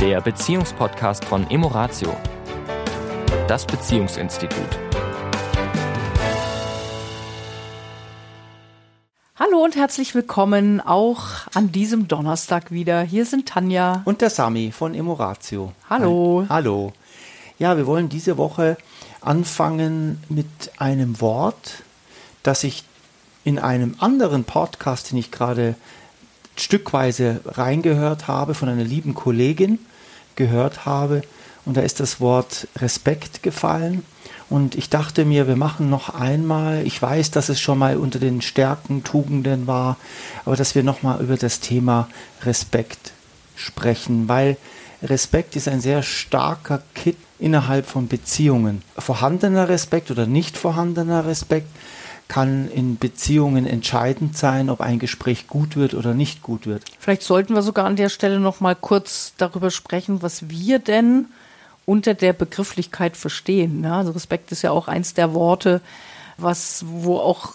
der Beziehungspodcast von Emoratio, das Beziehungsinstitut. Hallo und herzlich willkommen auch an diesem Donnerstag wieder. Hier sind Tanja und der Sami von Emoratio. Hallo. Hallo. Ja, wir wollen diese Woche anfangen mit einem Wort, das ich in einem anderen Podcast, den ich gerade stückweise reingehört habe, von einer lieben Kollegin gehört habe. Und da ist das Wort Respekt gefallen. Und ich dachte mir, wir machen noch einmal, ich weiß, dass es schon mal unter den Stärken, Tugenden war, aber dass wir noch mal über das Thema Respekt sprechen, weil Respekt ist ein sehr starker Kit innerhalb von Beziehungen. Vorhandener Respekt oder nicht vorhandener Respekt kann in Beziehungen entscheidend sein, ob ein Gespräch gut wird oder nicht gut wird. Vielleicht sollten wir sogar an der Stelle noch mal kurz darüber sprechen, was wir denn unter der Begrifflichkeit verstehen. Ja, also Respekt ist ja auch eins der Worte, was, wo auch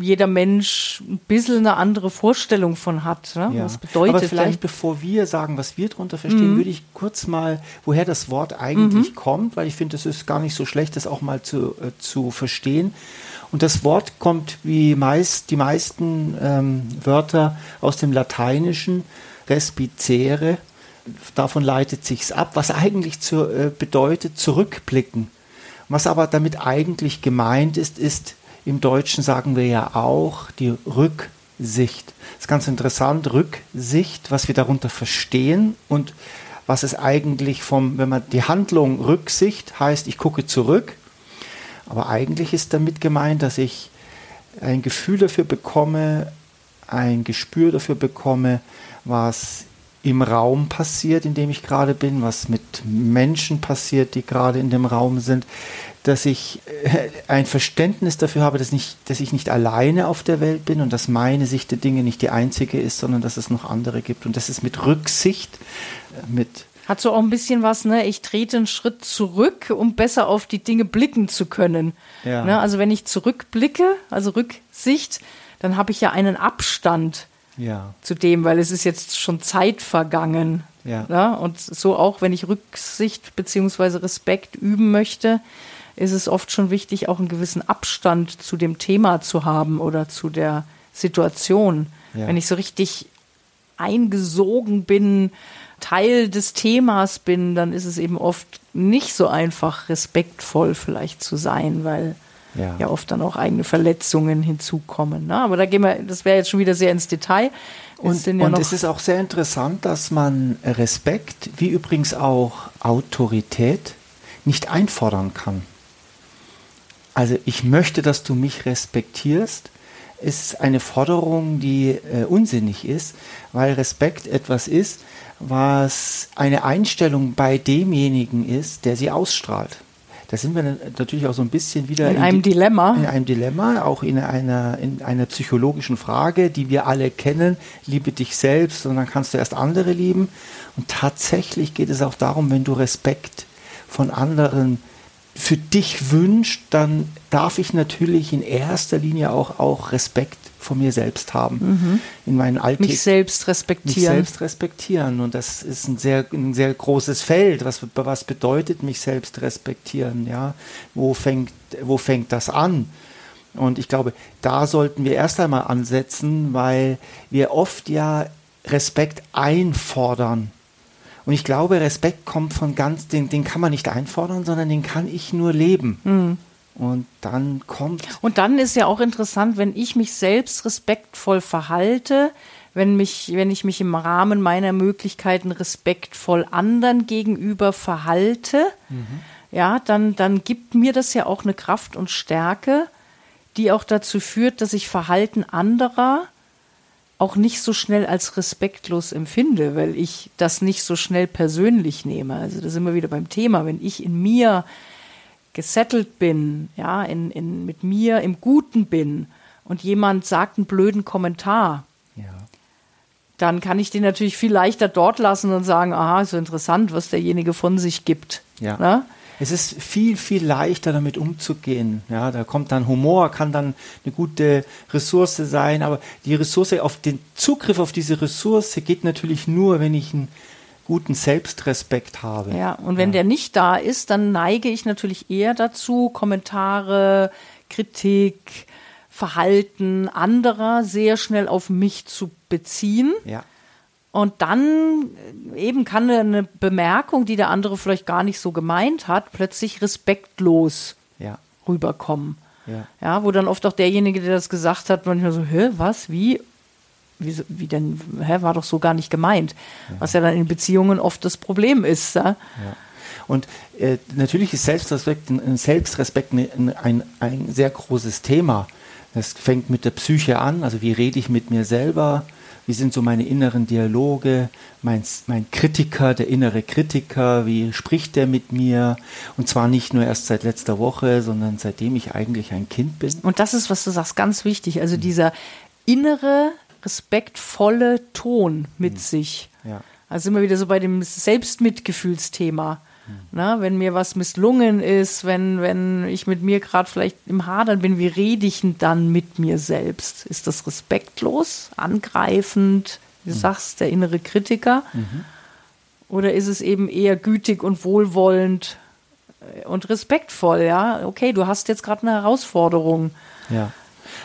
jeder Mensch ein bisschen eine andere Vorstellung von hat. Ne? Ja. Was bedeutet Aber vielleicht denn? bevor wir sagen, was wir darunter verstehen, Mhm. würde ich kurz mal, woher das Wort eigentlich kommt, weil ich finde, es ist gar nicht so schlecht, das auch mal zu, äh, zu verstehen. Und das Wort kommt wie meist, die meisten ähm, Wörter aus dem Lateinischen, respicere. Davon leitet sich's ab, was eigentlich zu, äh, bedeutet zurückblicken. Was aber damit eigentlich gemeint ist, ist, im Deutschen sagen wir ja auch die Rücksicht. Das ist ganz interessant, Rücksicht, was wir darunter verstehen und was es eigentlich vom, wenn man die Handlung Rücksicht heißt, ich gucke zurück, aber eigentlich ist damit gemeint, dass ich ein Gefühl dafür bekomme, ein Gespür dafür bekomme, was im Raum passiert, in dem ich gerade bin, was mit Menschen passiert, die gerade in dem Raum sind, dass ich äh, ein Verständnis dafür habe, dass, nicht, dass ich nicht alleine auf der Welt bin und dass meine Sicht der Dinge nicht die einzige ist, sondern dass es noch andere gibt. Und das ist mit Rücksicht, äh, mit Hat so auch ein bisschen was, ne? Ich trete einen Schritt zurück, um besser auf die Dinge blicken zu können. Ja. Ne? Also wenn ich zurückblicke, also Rücksicht, dann habe ich ja einen Abstand ja, zu dem, weil es ist jetzt schon Zeit vergangen. Ja. Ne? Und so auch, wenn ich Rücksicht beziehungsweise Respekt üben möchte, ist es oft schon wichtig, auch einen gewissen Abstand zu dem Thema zu haben oder zu der Situation. Ja. Wenn ich so richtig eingesogen bin, Teil des Themas bin, dann ist es eben oft nicht so einfach, respektvoll vielleicht zu sein, weil Ja. ja, oft dann auch eigene Verletzungen hinzukommen. Ne? Aber da gehen wir, das wäre jetzt schon wieder sehr ins Detail. Und, ja und es ist auch sehr interessant, dass man Respekt, wie übrigens auch Autorität, nicht einfordern kann. Also ich möchte, dass du mich respektierst, ist eine Forderung, die äh, unsinnig ist, weil Respekt etwas ist, was eine Einstellung bei demjenigen ist, der sie ausstrahlt. Da sind wir natürlich auch so ein bisschen wieder In die- einem Dilemma. In einem Dilemma, auch in einer, in einer psychologischen Frage, die wir alle kennen. Liebe dich selbst und dann kannst du erst andere lieben. Und tatsächlich geht es auch darum, wenn du Respekt von anderen für dich wünscht, dann darf ich natürlich in erster Linie auch, auch Respekt vor mir selbst haben. In meinen Alltag mich selbst mich respektieren. selbst respektieren. Und das ist ein sehr, ein sehr großes Feld. Was, was bedeutet mich selbst respektieren? Ja? Wo, fängt, wo fängt das an? Und ich glaube, da sollten wir erst einmal ansetzen, weil wir oft ja Respekt einfordern. Und ich glaube, Respekt kommt von ganz, den, den kann man nicht einfordern, sondern den kann ich nur leben. Und dann kommt Und dann ist ja auch interessant, wenn ich mich selbst respektvoll verhalte, wenn, mich, wenn ich mich im Rahmen meiner Möglichkeiten respektvoll anderen gegenüber verhalte, ja, dann, dann gibt mir das ja auch eine Kraft und Stärke, die auch dazu führt, dass ich Verhalten anderer auch nicht so schnell als respektlos empfinde, weil ich das nicht so schnell persönlich nehme. Also da sind wir wieder beim Thema. Wenn ich in mir gesettelt bin, ja, in, in, mit mir im Guten bin und jemand sagt einen blöden Kommentar, ja, dann kann ich den natürlich viel leichter dort lassen und sagen, aha, ist so interessant, was derjenige von sich gibt. Ja. Es ist viel, viel leichter damit umzugehen. Ja, da kommt dann Humor, kann dann eine gute Ressource sein, aber die Ressource auf den Zugriff auf diese Ressource geht natürlich nur, wenn ich ein guten Selbstrespekt habe. Ja, und wenn ja. der nicht da ist, dann neige ich natürlich eher dazu, Kommentare, Kritik, Verhalten anderer sehr schnell auf mich zu beziehen. Ja. Und dann äh, eben kann eine Bemerkung, die der andere vielleicht gar nicht so gemeint hat, plötzlich respektlos ja. rüberkommen. Ja. ja, wo dann oft auch derjenige, der das gesagt hat, manchmal so, hä, was, wie, wie, wie denn, hä, war doch so gar nicht gemeint. Ja. Was ja dann in Beziehungen oft das Problem ist. Ja? ja. Und äh, natürlich ist Selbstrespekt, ein Selbstrespekt ein, ein, ein sehr großes Thema. Das fängt mit der Psyche an, also wie rede ich mit mir selber, wie sind so meine inneren Dialoge, mein, mein Kritiker, der innere Kritiker, wie spricht der mit mir? Und zwar nicht nur erst seit letzter Woche, sondern seitdem ich eigentlich ein Kind bin. Und das ist, was du sagst, ganz wichtig. Also dieser innere, respektvolle Ton mit mhm. sich. Ja. Also immer wieder so bei dem Selbstmitgefühlsthema. Na, wenn mir was misslungen ist, wenn, wenn ich mit mir gerade vielleicht im Hadern bin, wie rede ich denn dann mit mir selbst? Ist das respektlos, angreifend, wie du mhm. sagst, der innere Kritiker? Mhm. Oder ist es eben eher gütig und wohlwollend und respektvoll? Ja, okay, du hast jetzt gerade eine Herausforderung. Ja.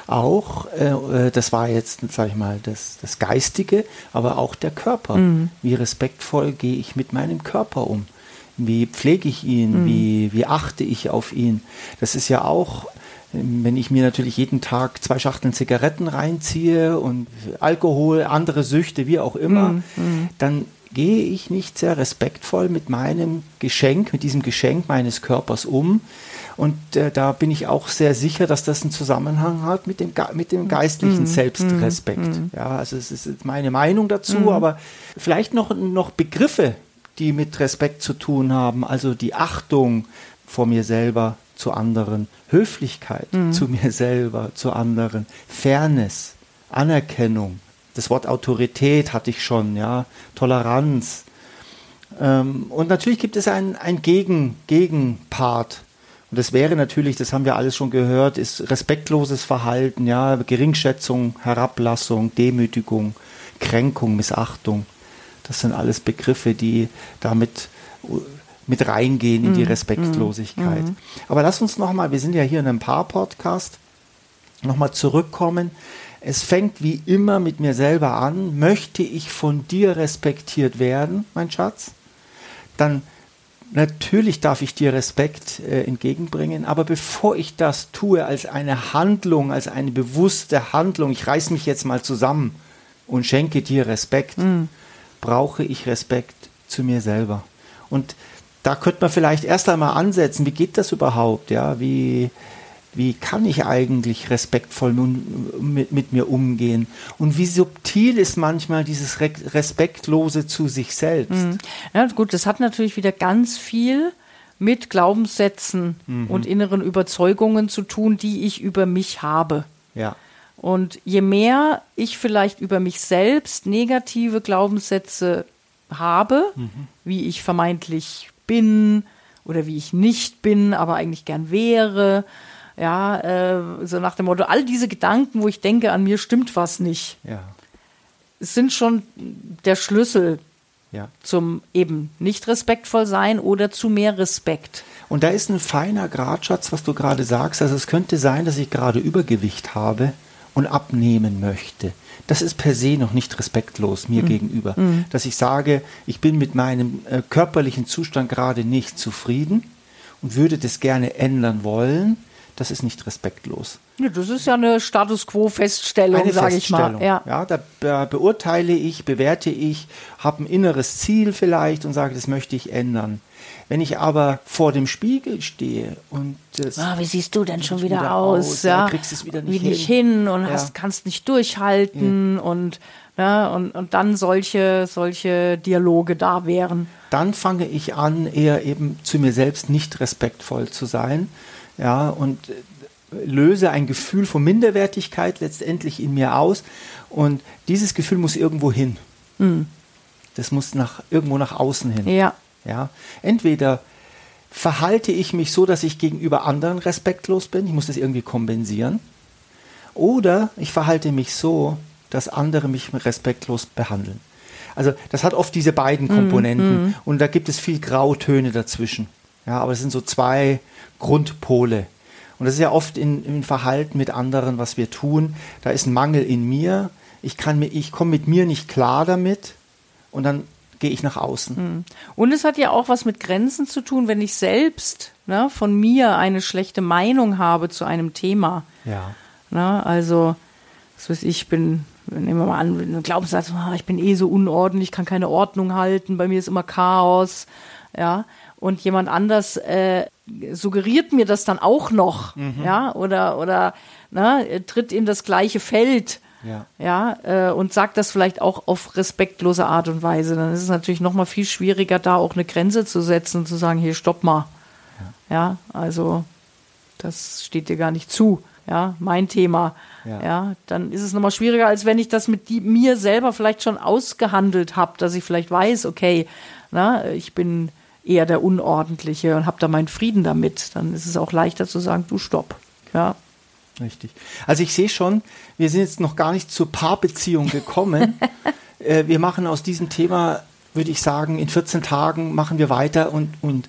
Auch, äh, äh das war jetzt, sag ich mal, das, das Geistige, aber auch der Körper. Mhm. Wie respektvoll gehe ich mit meinem Körper um? Wie pflege ich ihn? Mhm. Wie, wie achte ich auf ihn? Das ist ja auch, wenn ich mir natürlich jeden Tag zwei Schachteln Zigaretten reinziehe und Alkohol, andere Süchte, wie auch immer, mhm. mhm. dann gehe ich nicht sehr respektvoll mit meinem Geschenk, mit diesem Geschenk meines Körpers um. Und äh, da bin ich auch sehr sicher, dass das einen Zusammenhang hat mit dem, mit dem geistlichen mm, Selbstrespekt. Mm, ja, also es ist meine Meinung dazu, mm. aber vielleicht noch, noch Begriffe, die mit Respekt zu tun haben, also die Achtung vor mir selber zu anderen, Höflichkeit mhm. zu mir selber, zu anderen, Fairness, Anerkennung. Das Wort Autorität hatte ich schon, ja, Toleranz. Ähm, und natürlich gibt es ein, ein Gegen, Gegenpart. Und das wäre natürlich, das haben wir alles schon gehört, ist respektloses Verhalten, ja, Geringschätzung, Herablassung, Demütigung, Kränkung, Missachtung. Das sind alles Begriffe, die damit mit reingehen in die mhm. Respektlosigkeit. Mhm. Aber lass uns nochmal, wir sind ja hier in einem Paar-Podcast, nochmal zurückkommen. Es fängt wie immer mit mir selber an. Möchte ich von dir respektiert werden, mein Schatz? Dann natürlich darf ich dir Respekt äh, entgegenbringen, aber bevor ich das tue als eine Handlung, als eine bewusste Handlung, ich reiß mich jetzt mal zusammen und schenke dir Respekt, mhm brauche ich Respekt zu mir selber. Und da könnte man vielleicht erst einmal ansetzen, wie geht das überhaupt? Ja, wie, wie kann ich eigentlich respektvoll mit, mit mir umgehen? Und wie subtil ist manchmal dieses Respektlose zu sich selbst? Mhm. Ja, gut, das hat natürlich wieder ganz viel mit Glaubenssätzen mhm. und inneren Überzeugungen zu tun, die ich über mich habe. Ja. Und je mehr ich vielleicht über mich selbst negative Glaubenssätze habe, mhm. wie ich vermeintlich bin oder wie ich nicht bin, aber eigentlich gern wäre, ja, äh, so nach dem Motto, all diese Gedanken, wo ich denke, an mir stimmt was nicht, ja. sind schon der Schlüssel ja. zum eben nicht respektvoll sein oder zu mehr Respekt. Und da ist ein feiner Gradschatz, was du gerade sagst. Also es könnte sein, dass ich gerade Übergewicht habe und abnehmen möchte. Das ist per se noch nicht respektlos mir mhm. gegenüber. Mhm. Dass ich sage, ich bin mit meinem äh, körperlichen Zustand gerade nicht zufrieden und würde das gerne ändern wollen, das ist nicht respektlos. Ja, das ist ja eine Status Quo-Feststellung, sage ich mal. Ja, ja da be beurteile ich, bewerte ich, habe ein inneres Ziel vielleicht und sage, das möchte ich ändern. Wenn ich aber vor dem Spiegel stehe und das ah, wie siehst du denn schon wieder, wieder aus? aus ja, kriegst es wieder nicht, wie nicht hin, und ja. hast, kannst nicht durchhalten ja. und ja, und, und dann solche, solche Dialoge da wären. Dann fange ich an, eher eben zu mir selbst nicht respektvoll zu sein, ja, und äh, löse ein Gefühl von Minderwertigkeit letztendlich in mir aus. Und dieses Gefühl muss irgendwo hin. Mhm. Das muss nach, irgendwo nach außen hin. Ja. Ja, entweder verhalte ich mich so, dass ich gegenüber anderen respektlos bin, ich muss das irgendwie kompensieren, oder ich verhalte mich so, dass andere mich respektlos behandeln. Also das hat oft diese beiden Komponenten mm, und da gibt es viel Grautöne dazwischen. Ja, aber es sind so zwei Grundpole. Und das ist ja oft in, im Verhalten mit anderen, was wir tun. Da ist ein Mangel in mir. Ich kann mir, ich komme mit mir nicht klar damit und dann gehe ich nach außen. Hm. Und es hat ja auch was mit Grenzen zu tun, wenn ich selbst ne, von mir eine schlechte Meinung habe zu einem Thema. Ja. Ne, also, was weiß ich, bin, nehmen wir mal an, ein Glaubenssatz, ah, ich bin eh so unordentlich, kann keine Ordnung halten, bei mir ist immer Chaos. Ja, und jemand anders äh, suggeriert mir das dann auch noch, mhm. ja, oder, oder ne, tritt in das gleiche Feld. Ja, ja äh, und sagt das vielleicht auch auf respektlose Art und Weise. Dann ist es natürlich noch mal viel schwieriger, da auch eine Grenze zu setzen und zu sagen, hier, stopp mal. Ja, ja also das steht dir gar nicht zu. Ja, mein Thema. Ja. ja, dann ist es nochmal schwieriger, als wenn ich das mit die, mir selber vielleicht schon ausgehandelt habe, dass ich vielleicht weiß, okay, na, ich bin eher der Unordentliche und habe da meinen Frieden damit. Dann ist es auch leichter zu sagen, du stopp. Ja. Richtig. Also ich sehe schon, wir sind jetzt noch gar nicht zur Paarbeziehung gekommen. äh, wir machen aus diesem Thema, würde ich sagen, in 14 Tagen machen wir weiter und, und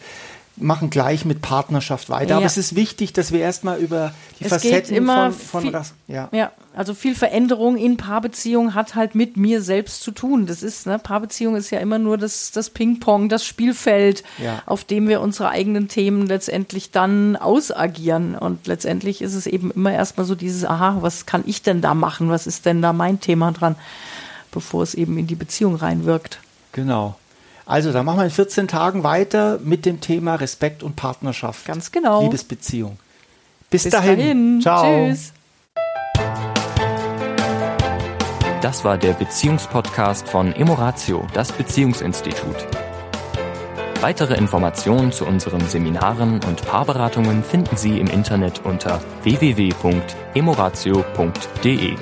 machen gleich mit Partnerschaft weiter. Ja. Aber es ist wichtig, dass wir erstmal über die es Facetten von, von viel, ja. ja, also viel Veränderung in Paarbeziehungen hat halt mit mir selbst zu tun. Das ist, ne, Paarbeziehung ist ja immer nur das, das Ping-Pong, das Spielfeld, ja. auf dem wir unsere eigenen Themen letztendlich dann ausagieren. Und letztendlich ist es eben immer erstmal so dieses, aha, was kann ich denn da machen? Was ist denn da mein Thema dran? Bevor es eben in die Beziehung reinwirkt. Genau. Also, dann machen wir in 14 Tagen weiter mit dem Thema Respekt und Partnerschaft. Ganz genau. Liebesbeziehung. Bis, Bis dahin. dahin. Ciao. Tschüss. Das war der Beziehungspodcast von Emoratio, das Beziehungsinstitut. Weitere Informationen zu unseren Seminaren und Paarberatungen finden Sie im Internet unter www.emoratio.de.